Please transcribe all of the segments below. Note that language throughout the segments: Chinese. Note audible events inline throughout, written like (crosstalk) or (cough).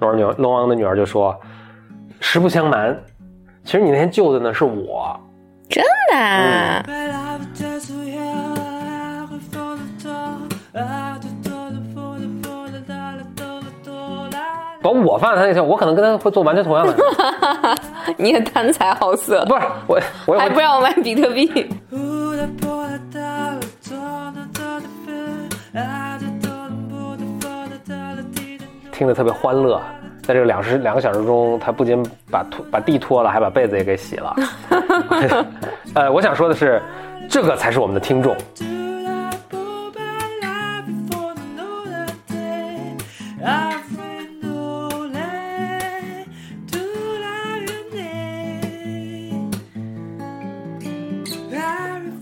龙王女龙王的女儿就说：“实不相瞒，其实你那天救的呢是我。真的啊？把我放在他那天，我可能跟他会做完全同样的事。(laughs) 你也贪财好色，不是我，我还不让我买比特币。听着特别欢乐，在这两时两个小时中，他不仅把拖把地拖了，还把被子也给洗了。(laughs) 呃，我想说的是，这个才是我们的听众。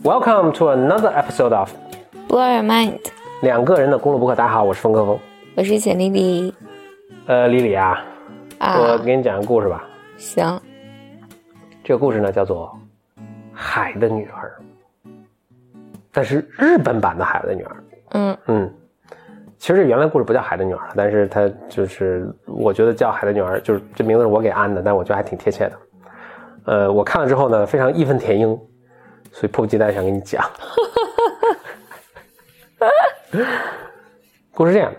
Welcome to another episode of Blow your mind，两个人的公路博客。大家好，我是风哥峰。我是简丽丽呃，李李啊，啊。我给你讲个故事吧。行，这个故事呢叫做《海的女儿》，但是日本版的《海的女儿》。嗯嗯，其实这原来故事不叫《海的女儿》，但是它就是我觉得叫《海的女儿》，就是这名字是我给安的，但我觉得还挺贴切的。呃，我看了之后呢，非常义愤填膺，所以迫不及待想跟你讲。(laughs) 故事这样，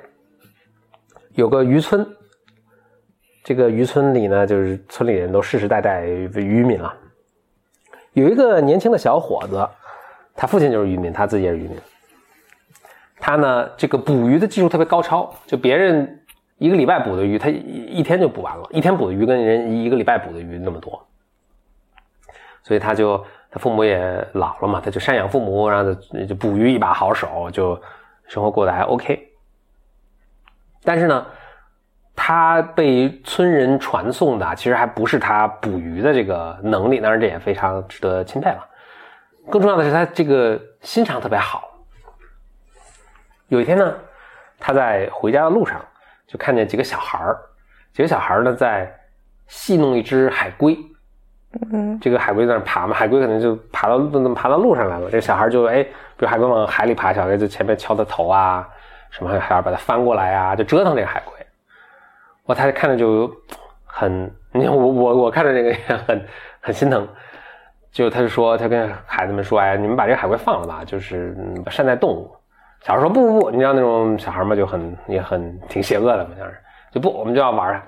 有个渔村，这个渔村里呢，就是村里人都世世代代渔民了。有一个年轻的小伙子，他父亲就是渔民，他自己也是渔民。他呢，这个捕鱼的技术特别高超，就别人一个礼拜捕的鱼，他一一天就捕完了，一天捕的鱼跟人一个礼拜捕的鱼那么多。所以他就他父母也老了嘛，他就赡养父母，然后就捕鱼一把好手，就生活过得还 OK。但是呢，他被村人传颂的其实还不是他捕鱼的这个能力，当然这也非常值得钦佩了。更重要的是他这个心肠特别好。有一天呢，他在回家的路上就看见几个小孩儿，几个小孩儿呢在戏弄一只海龟。嗯这个海龟在那爬嘛，海龟可能就爬到爬到路上来了。这个小孩就哎，比如海龟往海里爬，小孩就前面敲它头啊，什么还要把它翻过来啊，就折腾这个海龟。我他看着就很，你 (laughs) 看我我我看着这个也很很心疼。就他就说，他跟孩子们说，哎，你们把这个海龟放了吧，就是嗯善待动物。小孩说不不不，你知道那种小孩嘛，就很也很挺邪恶的嘛，像是就不，我们就要玩。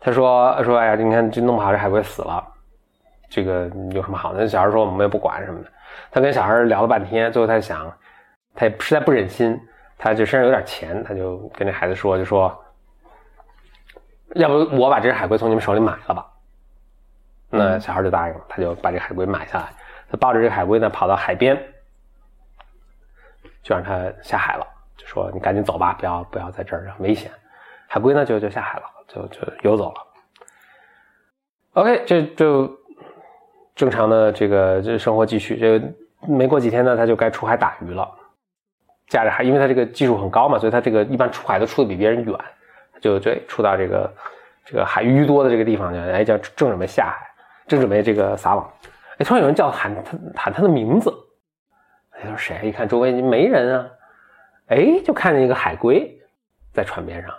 他说说，哎呀，你看这弄不好这海龟死了。这个有什么好的？那小孩说我们也不管什么的。他跟小孩聊了半天，最后他想，他也实在不忍心，他就身上有点钱，他就跟这孩子说，就说，要不我把这只海龟从你们手里买了吧？那小孩就答应了，他就把这海龟买下来。他抱着这个海龟呢，跑到海边，就让他下海了，就说你赶紧走吧，不要不要在这儿，很危险。海龟呢就就下海了，就就游走了。OK，这就。正常的这个这生活继续，这没过几天呢，他就该出海打鱼了。驾着海，因为他这个技术很高嘛，所以他这个一般出海都出的比别人远，就就出到这个这个海鱼多的这个地方去，哎，叫正准备下海，正准备这个撒网，哎，突然有人叫喊他喊他的名字，他说谁？一看周围没人啊，哎，就看见一个海龟在船边上。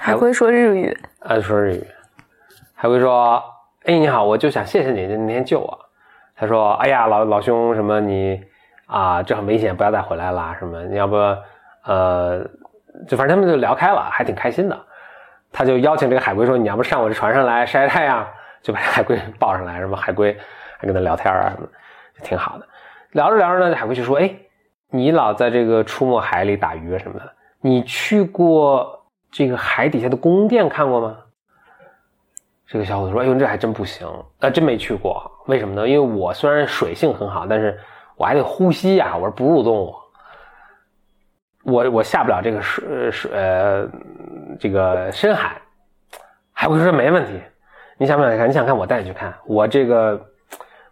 海龟说日语，啊，说日语。海龟说。哎，你好，我就想谢谢你那天救我。他说：“哎呀，老老兄，什么你啊，这很危险，不要再回来了。什么你要不呃，就反正他们就聊开了，还挺开心的。他就邀请这个海龟说：你要不上我这船上来晒晒太阳？就把海龟抱上来，什么海龟还跟他聊天啊，什么挺好的。聊着聊着呢，海龟就说：哎，你老在这个出没海里打鱼什么的，你去过这个海底下的宫殿看过吗？”这个小伙子说：“哎呦，这还真不行，呃，真没去过。为什么呢？因为我虽然水性很好，但是我还得呼吸呀，我是哺乳动物，我我下不了这个水水呃这个深海。”海龟说：“没问题，你想不想看？你想看，我带你去看。我这个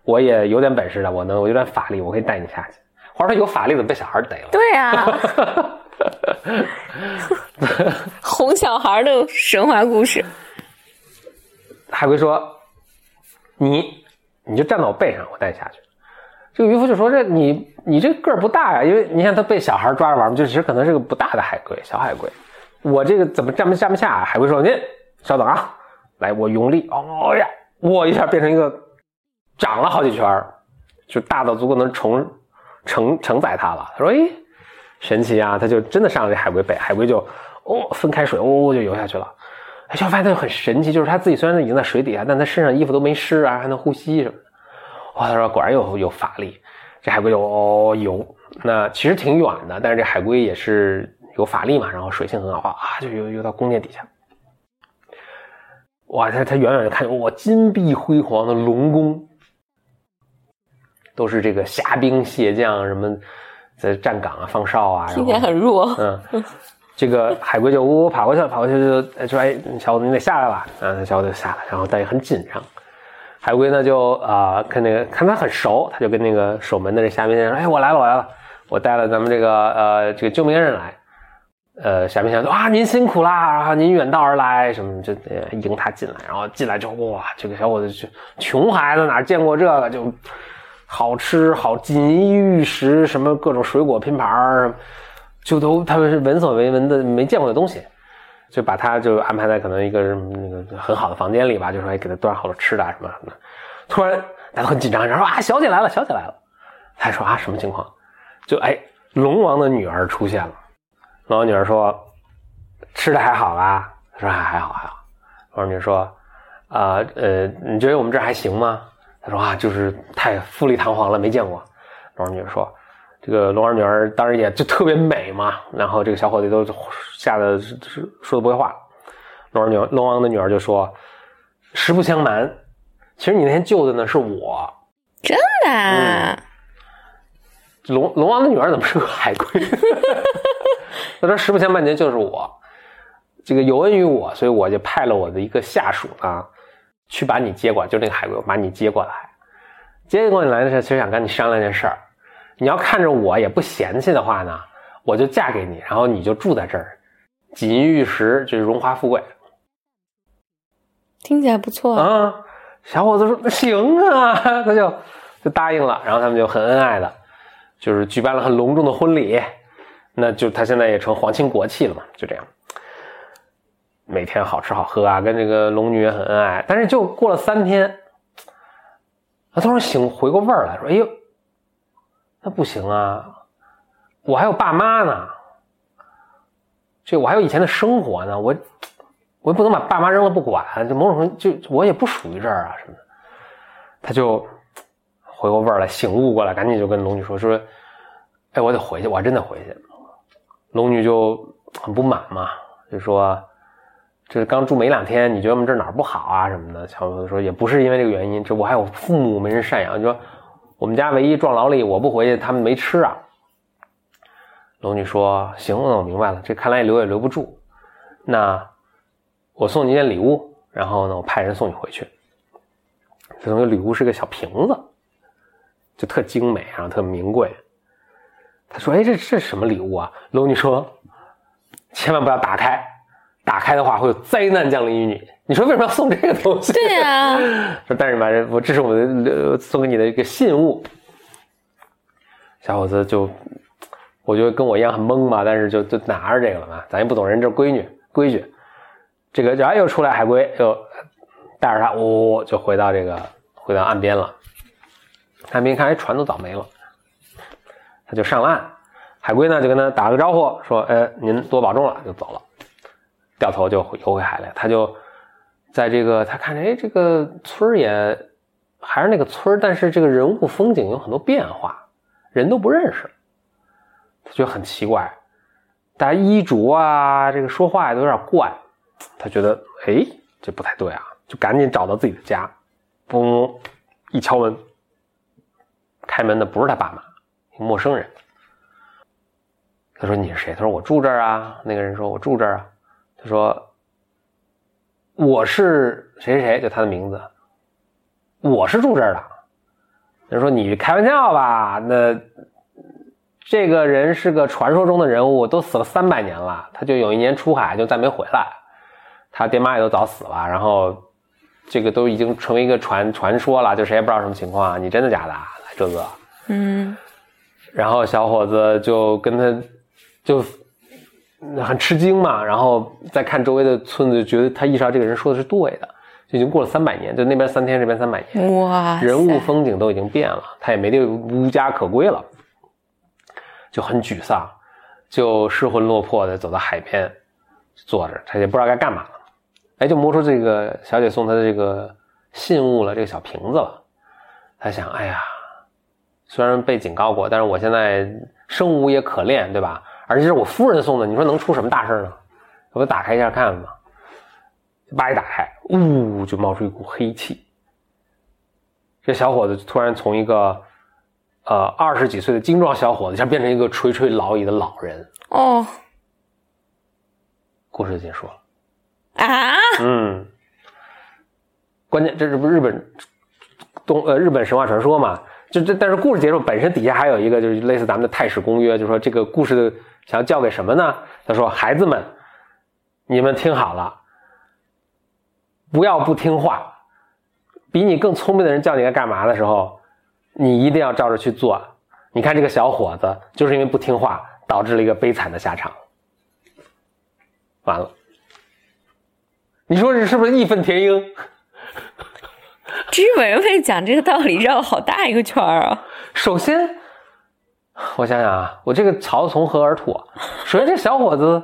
我也有点本事的，我能，我有点法力，我可以带你下去。话说他有法力，怎么被小孩逮了？对呀，(laughs) 哄小孩的神话故事。”海龟说：“你，你就站到我背上，我带你下去。”这个渔夫就说：“这你，你这个儿不大呀，因为你看他被小孩抓着玩嘛，就其实可能是个不大的海龟，小海龟。我这个怎么站不站不下？海龟说：“您稍等啊，来，我用力，哦呀，我一下变成一个长了好几圈儿，就大到足够能承承承载它了。”他说：“哎，神奇啊！”他就真的上了这海龟背，海龟就哦分开水，哦就游下去了。哎，就发现它很神奇，就是它自己虽然已经在水底下，但它身上衣服都没湿啊，还能呼吸什么的。哇，他说果然有有法力，这海龟就哦游，那其实挺远的，但是这海龟也是。有法力嘛，然后水性很好啊，就游游到宫殿底下。哇，他他远远就看见哇，金碧辉煌的龙宫，都是这个虾兵蟹将什么在站岗啊、放哨啊。听起来很弱。嗯，这个海龟就呜呜跑过去了，跑过去就说：“哎，小伙子，你得下来吧。”嗯，小伙子就下来，然后但也很紧张。海龟呢就啊，看那个看他很熟，他就跟那个守门的这虾兵先生说：“哎，我来了，我来了，我带了咱们这个呃这个救命恩人来。”呃，虾兵先生说啊，您辛苦啦，然后您远道而来，什么就迎他进来，然后进来之后，哇，这个小伙子就穷孩子哪见过这个，就好吃好锦衣玉食，什么各种水果拼盘就都他们是闻所未闻的没见过的东西，就把他就安排在可能一个那个很好的房间里吧，就说哎给他端好了吃的啊什么什么，突然大家都很紧张，然后说啊小姐来了，小姐来了，他说啊什么情况？就哎龙王的女儿出现了。龙王女儿说：“吃的还好吧？”他说：“还还好还好。”龙王女儿说：“啊呃，你觉得我们这还行吗？”他说：“啊，就是太富丽堂皇了，没见过。”龙王女儿说：“这个龙王女儿当时也就特别美嘛。”然后这个小伙子都吓得说的不会话。龙王女龙王的女儿就说：“实不相瞒，其实你那天救的呢是我。”真的？龙龙王的女儿怎么是个海龟？(laughs) 他说：“实不相瞒，您就是我，这个有恩于我，所以我就派了我的一个下属啊，去把你接过来，就那个海龟，把你接过来。接过来的时候，其实想跟你商量件事儿。你要看着我也不嫌弃的话呢，我就嫁给你，然后你就住在这儿，锦衣玉食，就是荣华富贵。听起来不错啊。小伙子说：行啊，他就就答应了。然后他们就很恩爱的，就是举办了很隆重的婚礼。”那就他现在也成皇亲国戚了嘛，就这样，每天好吃好喝啊，跟这个龙女也很恩爱。但是就过了三天，他突然醒回过味儿来说：“哎呦，那不行啊，我还有爸妈呢，这我还有以前的生活呢，我我也不能把爸妈扔了不管，就某种程度就我也不属于这儿啊什么的。”他就回过味儿来，醒悟过来，赶紧就跟龙女说：“说，哎，我得回去，我还真得回去。”龙女就很不满嘛，就说：“这刚住没两天，你觉得我们这哪儿不好啊什么的？”乔子说：“也不是因为这个原因，这我还有父母没人赡养。就说我们家唯一壮劳力，我不回去，他们没吃啊。”龙女说：“行，那我明白了，这看来留也留不住。那我送你件礼物，然后呢，我派人送你回去。这东西礼物是个小瓶子，就特精美，然后特名贵。”他说：“哎，这这什么礼物啊？”龙女说：“千万不要打开，打开的话会有灾难降临于你。你说为什么要送这个东西？”对呀。说 (laughs) 但是嘛，我这是我的送给你的一个信物。小伙子就，我觉得跟我一样很懵嘛，但是就就拿着这个了嘛，咱也不懂人这规矩规矩。这个然后又出来海龟，又带着他，呜，就回到这个回到岸边了。岸边看，哎，船都早没了。他就上了岸，海龟呢就跟他打了个招呼，说：“哎，您多保重了。”就走了，掉头就游回海来。他就在这个，他看着，哎，这个村也还是那个村但是这个人物风景有很多变化，人都不认识，他觉得很奇怪，大家衣着啊，这个说话都有点怪，他觉得，哎，这不太对啊，就赶紧找到自己的家，嘣，一敲门，开门的不是他爸妈。陌生人，他说：“你是谁？”他说：“我住这儿啊。”那个人说：“我住这儿啊。”他说：“我是谁谁谁，就他的名字，我是住这儿的。”人说：“你开玩笑吧？那这个人是个传说中的人物，都死了三百年了。他就有一年出海，就再没回来。他爹妈也都早死了。然后这个都已经成为一个传传说了，就谁也不知道什么情况。你真的假的，这个？嗯。”然后小伙子就跟他，就很吃惊嘛，然后再看周围的村子，就觉得他意识到这个人说的是对的，就已经过了三百年，就那边三天，这边三百年，哇，人物风景都已经变了，他也没地无家可归了，就很沮丧，就失魂落魄的走到海边坐着，他也不知道该干嘛了，哎，就摸出这个小姐送他的这个信物了，这个小瓶子了，他想，哎呀，虽然被警告过，但是我现在生无也可恋，对吧？而且是我夫人送的，你说能出什么大事呢？我打开一下看看吧，叭一打开，呜，就冒出一股黑气。这小伙子突然从一个呃二十几岁的精壮小伙子，一下变成一个垂垂老矣的老人。哦故事就结束了。啊，嗯，关键这是不是日本东呃日本神话传说嘛？就这，但是故事结束本身底下还有一个就是类似咱们的太史公约，就是说这个故事的想要教给什么呢？他说孩子们，你们听好了，不要不听话，比你更聪明的人叫你该干嘛的时候，你一定要照着去做。你看这个小伙子就是因为不听话，导致了一个悲惨的下场。完了。你说这是不是义愤填膺？日本人为讲这个道理绕了好大一个圈儿啊！首先，(laughs) 我想想啊，我这个槽从何而吐啊？首先，这小伙子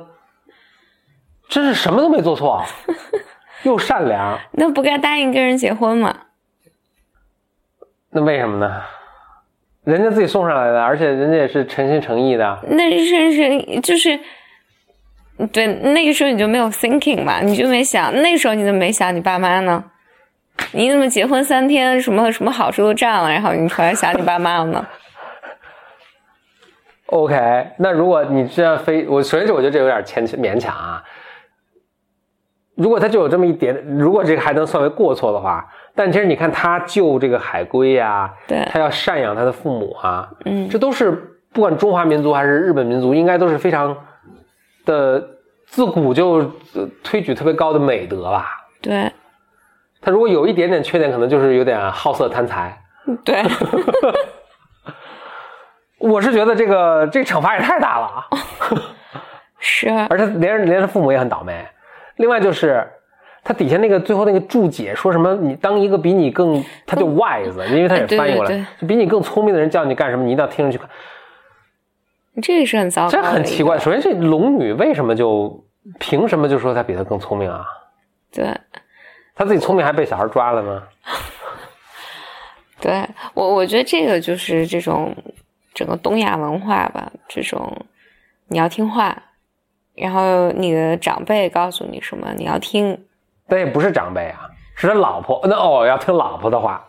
真是什么都没做错，又善良，(laughs) 那不该答应跟人结婚吗？那为什么呢？人家自己送上来的，而且人家也是诚心诚意的。那是是就是，对，那个时候你就没有 thinking 嘛，你就没想，那个时候你怎么没想你爸妈呢？你怎么结婚三天，什么什么好处都占了，然后你突然想你爸妈了呢？OK，那如果你这样非我，首先我觉得这有点牵勉强啊。如果他就有这么一点，如果这个还能算为过错的话，但其实你看他救这个海龟呀、对他要赡养他的父母啊，嗯这都是不管中华民族还是日本民族，应该都是非常的自古就呃推举特别高的美德吧。对他如果有一点点缺点，可能就是有点好色贪财。对，(laughs) 我是觉得这个这个惩罚也太大了啊！是 (laughs) 而且连连他父母也很倒霉。另外就是他底下那个最后那个注解说什么，你当一个比你更，他就 wise，(laughs) 因为他也翻译过来，对对就比你更聪明的人叫你干什么，你一定要听着去看。这个是很糟糕这，很奇怪。。首先，这龙女为什么就凭什么就说她比他更聪明啊？对她自己聪明还被小孩抓了吗？(laughs) 对，我我觉得这个就是这种整个东亚文化吧，这种你要听话，然后你的长辈告诉你什么，你要听。那也不是长辈啊，是他老婆。那哦，要听老婆的话。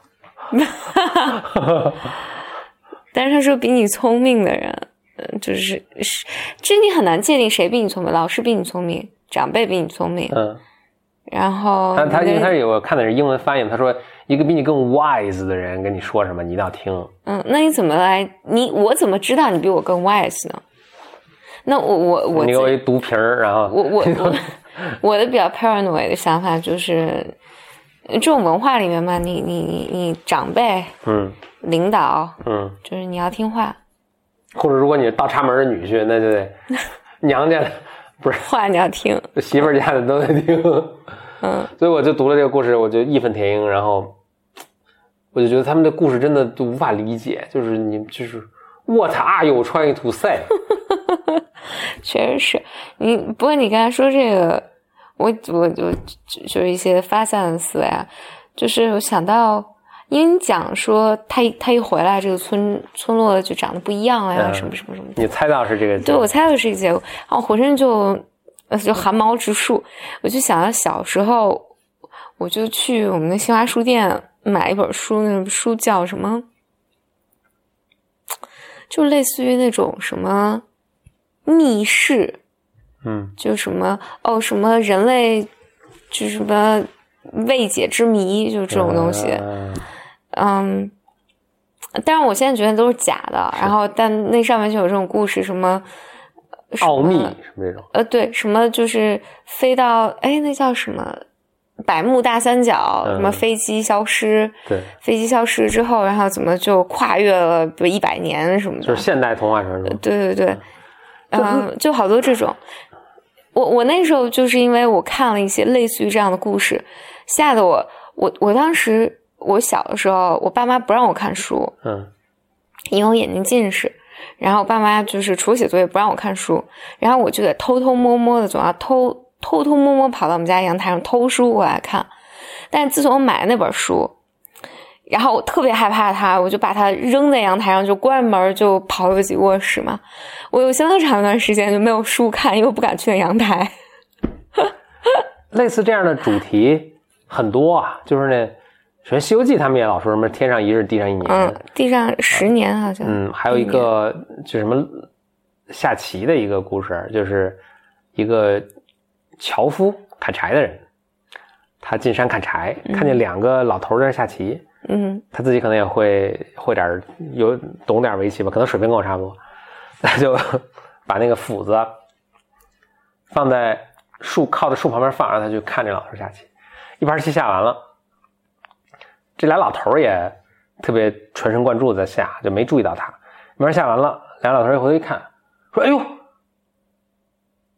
(laughs) (laughs) 但是他说比你聪明的人，嗯，就是是，这你很难界定谁比你聪明，老师比你聪明，长辈比你聪明，嗯，然后他他你的因为他有我看的是英文翻译，他说一个比你更 wise 的人跟你说什么，你一定要听。嗯，那你怎么来？你我怎么知道你比我更 wise 呢？那我我我你给我一毒瓶儿，然后我我 (laughs) 我我的比较 paranoid 的想法就是，这种文化里面嘛，你你你你长辈、嗯领导，嗯，就是你要听话，或者如果你是倒插门的女婿，那就得 (laughs) 娘家的不是话你要听。媳妇儿家的都得听。嗯，所以我就读了这个故事，我就义愤填膺，然后我就觉得他们的故事真的都无法理解，就是你就是 What are you trying to say？确实是你。不过你刚才说这个，我我我就就是一些发散的思维啊，就是我想到，因为你讲说他一他一回来，这个村村落就长得不一样了呀，嗯什么什么什么。你猜到是这个？对，我猜到是这个结果，然后浑身就呃就汗毛直竖。我就想到小时候，我就去我们的新华书店买一本书，那本书叫什么？就类似于那种什么密室，嗯就什么哦什么人类，就什么未解之谜，就这种东西。嗯嗯，但是我现在觉得都是假的。然后，但那上面就有这种故事，什么奥秘什么这种？呃，对，什么就是飞到哎，那叫什么百慕大三角，嗯什么飞机消失，对，飞机消失之后，然后怎么就跨越了比如一百年什么的？就是现代童话传说。对对对，嗯，就好多这种。我我那时候就是因为我看了一些类似于这样的故事，吓得我我我当时我小的时候，我爸妈不让我看书，嗯因为我眼睛近视，然后我爸妈就是除了写作业不让我看书，然后我就得偷偷摸摸的总要偷偷偷摸摸跑到我们家阳台上偷书过来看。但是自从我买了那本书，然后我特别害怕它，我就把它扔在阳台上，就关门就跑回自己卧室嘛。我有相当长一段时间就没有书看，因为我不敢去那阳台。(laughs) 类似这样的主题很多啊，就是那，首先《西游记》他们也老说什么“天上一日，地上一年”，嗯，地上十年好像。嗯，还有一个就什么下棋的一个故事，就是一个樵夫砍柴的人，他进山砍柴，看见两个老头在那下棋，嗯他自己可能也会会点有懂点围棋吧，可能水平跟我差不多，(laughs) 他就把那个斧子放在树靠着树旁边放，让他去看这老头下棋。一盘棋下完了，这俩老头儿也特别全神贯注的在下，就没注意到他。一盘下完了，俩老头儿一回头一看，说：“哎呦，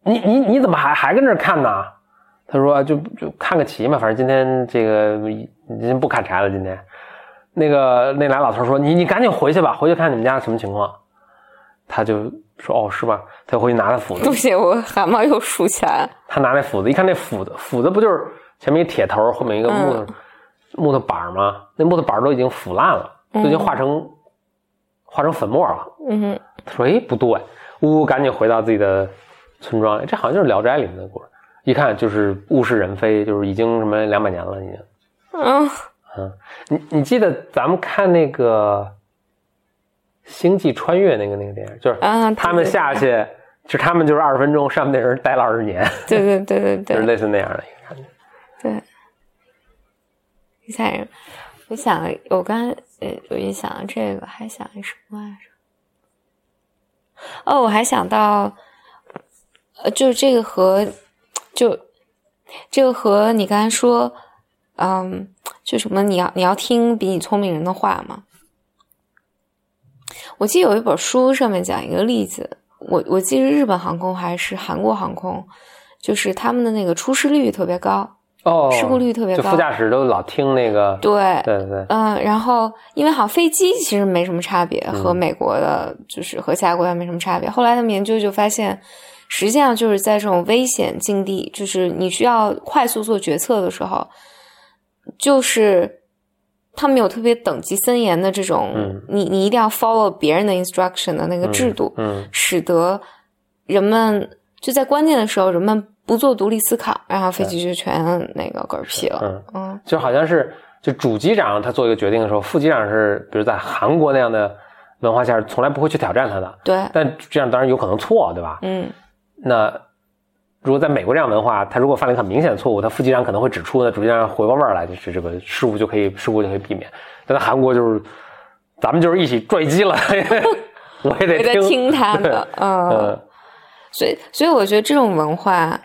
你你你怎么还还跟这儿看呢？”他说：“就就看个棋嘛，反正今天这个已经不砍柴了，今天。”那个那俩老头说：“你你赶紧回去吧，回去看你们家什么情况。”他就说：“哦，是吧？”他就回去拿他斧子对，不行，我汗毛又竖起来了。他拿那斧子，一看那斧子，斧子不就是前面一铁头，后面一个木头、木头板吗？那木头板都已经腐烂了，都已经化成、化成粉末了。嗯哼，他说：“哎，不对！”呜呜，赶紧回到自己的村庄。这好像就是《聊斋》里面的故事。一看就是物是人非，就是已经什么两百年了，已经。嗯嗯，你你记得咱们看那个《星际穿越》那个那个电影，就是啊，他们下去，就他们就是二十分钟，上面那人待了二十年，对对对对对 (laughs) 就是类似那样的。你想，我想，我刚呃，我一想这个，还想什么来着？哦，我还想到，呃，就是这个和，就这个和你刚才说，嗯，就什么你要你要听比你聪明人的话嘛。我记得有一本书上面讲一个例子，我我记得日本航空还是韩国航空，就是他们的那个出事率特别高，哦，事故率特别高就副驾驶都老听那个，对，对对对，嗯，然后因为好像飞机其实没什么差别，和嗯。美国的，就是和其他国家没什么差别。后来他们研究就发现，实际上就是在这种危险境地，就是你需要快速做决策的时候，就是他们有特别等级森严的这种，嗯。你你一定要 follow 别人的 instruction 的那个制度，嗯。使得人们就在关键的时候，人们不做独立思考，然后飞机就全那个嗝屁了。嗯，嗯。就好像是就主机长他做一个决定的时候，副机长是比如在韩国那样的文化下，从来不会去挑战他的，对，但这样当然有可能错，对吧？嗯。那如果在美国这样文化，他如果犯了一个很明显的错误，他副机长可能会指出，那主机长回过味儿来，就是这个事故就可以事故就可以避免。但在韩国就是，咱们就是一起坠机了，(laughs) 我也得也得听他的，嗯，(laughs) 嗯。所以所以我觉得这种文化，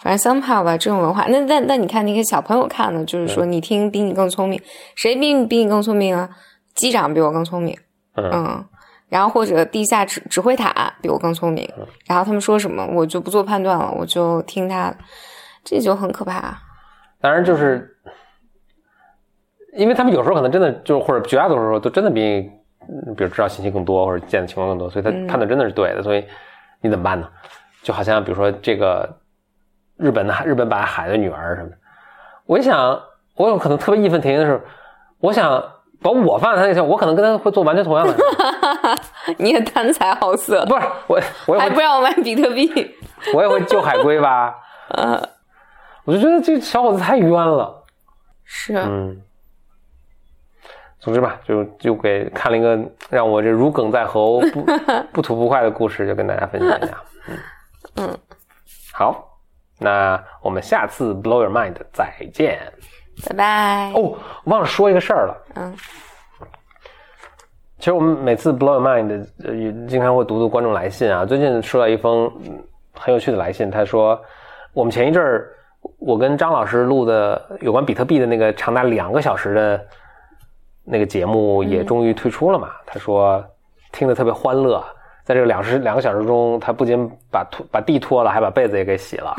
反正 somehow 吧，这种文化，那那那你看那些小朋友看的，就是说你听比你更聪明，谁比你比你更聪明啊？机长比我更聪明，嗯嗯，然后或者地下指指挥塔比我更聪明，然后他们说什么我就不做判断了，我就听他的，这就很可怕。当然就是，因为他们有时候可能真的就是或者绝大多数时候都真的比你，嗯比如知道信息更多或者见的情况更多，所以他嗯判断真的是对的。所以你怎么办呢？就好像比如说这个日本的日本版海的女儿什么的，我一想，我有可能特别义愤填膺的是，我想把我放在他那上，我可能跟他会做完全同样的事。(laughs) 你也贪财好色，不是我，我也会还不让我买比特币，我也会救海龟吧？呃，(laughs) 我就觉得这小伙子太冤了。是，嗯，总之吧，就就给看了一个让我这如鲠在喉、不 (laughs) 不吐不快的故事，就跟大家分享一下。嗯嗯，好，那我们下次 Blow Your Mind 再见。拜拜。哦，忘了说一个事儿了。嗯其实我们每次 Blow Your Mind 呃也经常会读读观众来信啊。最近收到一封嗯很有趣的来信，他说我们前一阵儿我跟张老师录的有关比特币的那个长达两个小时的那个节目也终于推出了嘛。他说听得特别欢乐，在这个两时两个小时中，他不仅把拖把地拖了，还把被子也给洗了，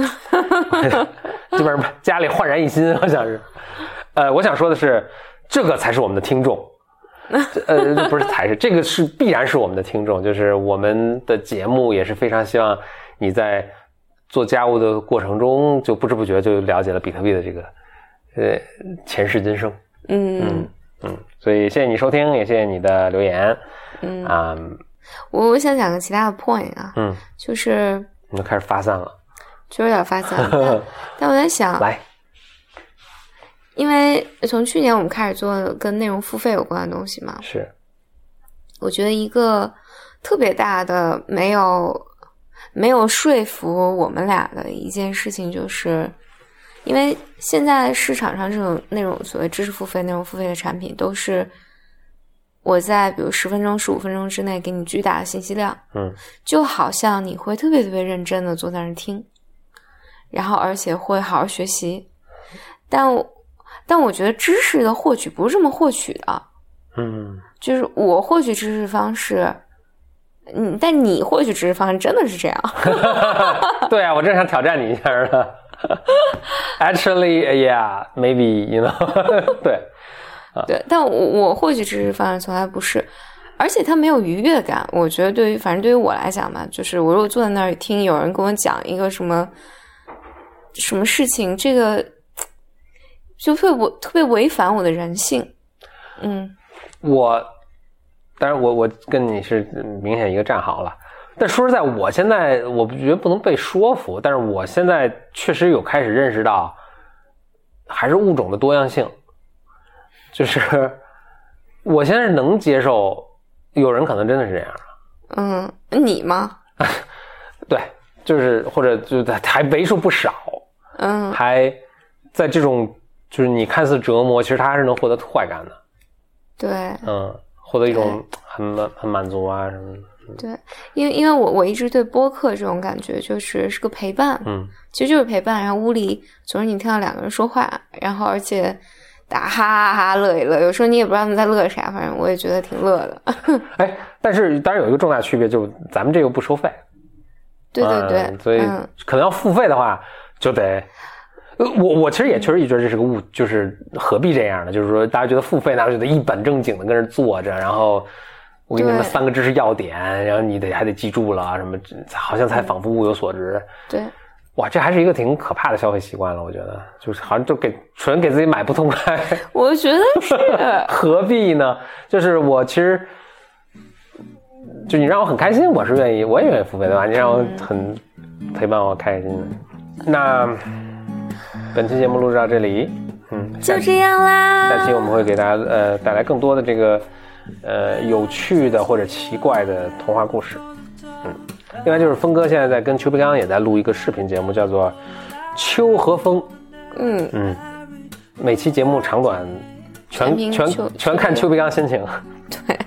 (laughs) 基本上家里焕然一新，好像是。呃，我想说的是，这个才是我们的听众。(laughs) 呃，不是才是，这个是必然是我们的听众，就是我们的节目也是非常希望你在做家务的过程中，就不知不觉就了解了比特币的这个呃前世今生。嗯嗯嗯，所以谢谢你收听，也谢谢你的留言。嗯啊，我我想讲个其他的 point 啊，嗯，就是你们开始发散了，就有点发散，但 (laughs) 但我在想，来，因为从去年我们开始做跟内容付费有关的东西嘛，是我觉得一个特别大的没有没有说服我们俩的一件事情，就是因为现在市场上这种内容所谓知识付费、内容付费的产品，都是我在比如十分钟、十五分钟之内给你巨大的信息量，嗯就好像你会特别特别认真的坐在那儿听，然后而且会好好学习，但我但我觉得知识的获取不是这么获取的。嗯就是我获取知识方式，嗯，但你获取知识方式真的是这样？(laughs) (laughs) 对啊，我正想挑战你一下呢。(laughs) Actually, yeah, maybe you know 对，对，但我我获取知识方式从来不是，而且它没有愉悦感。我觉得对于反正对于我来讲吧，就是我如果坐在那儿听有人跟我讲一个什么什么事情，这个就特别特别违反我的人性。嗯我当然我我跟你是明显一个战好了。但说实在，我现在我觉得不能被说服，但是我现在确实有开始认识到，还是物种的多样性，就是我现在是能接受，有人可能真的是这样，嗯，你吗？(laughs) 对，就是或者就还为数不少，嗯还在这种就是你看似折磨，其实他还是能获得快感的，对。嗯，获得一种很满很满足啊什么的，对，因为因为我我一直对播客这种感觉就是是个陪伴，嗯其实就是陪伴。然后屋里总是你听到两个人说话，然后而且大家哈哈哈乐一乐，有时候你也不知道他们在乐啥，反正我也觉得挺乐的。(laughs) 哎，但是当然有一个重大区别，就是咱们这个不收费，对对对，嗯所以嗯可能要付费的话，就得。呃我我其实也确实也觉得这是个误，就是何必这样呢？就是说，大家觉得付费，大家觉得一本正经的跟那儿坐着，然后我给你们三个知识要点，然后你得还得记住了什么，好像才仿佛物有所值。对哇，这还是一个挺可怕的消费习惯了，我觉得，就是好像就给纯给自己买不痛快，我觉得是，(laughs) 何必呢？就是我其实，就你让我很开心，我是愿意，我也愿意付费，对吧？你让我很陪伴我开心的。那本期节目录制到这里，嗯，就这样啦。下期我们会给大家呃带来更多的这个呃有趣的或者奇怪的童话故事。嗯，另外就是峰哥现在在跟邱培刚也在录一个视频节目，叫做《秋和风》。嗯，嗯，每期节目长短全全全看邱培刚心情。对，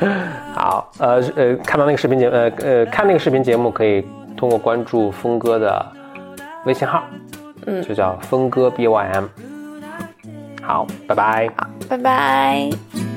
(laughs) 好，呃呃，看到那个视频节呃呃看那个视频节目，可以通过关注峰哥的微信号，嗯就叫峰哥 B Y M。好，拜拜。拜拜。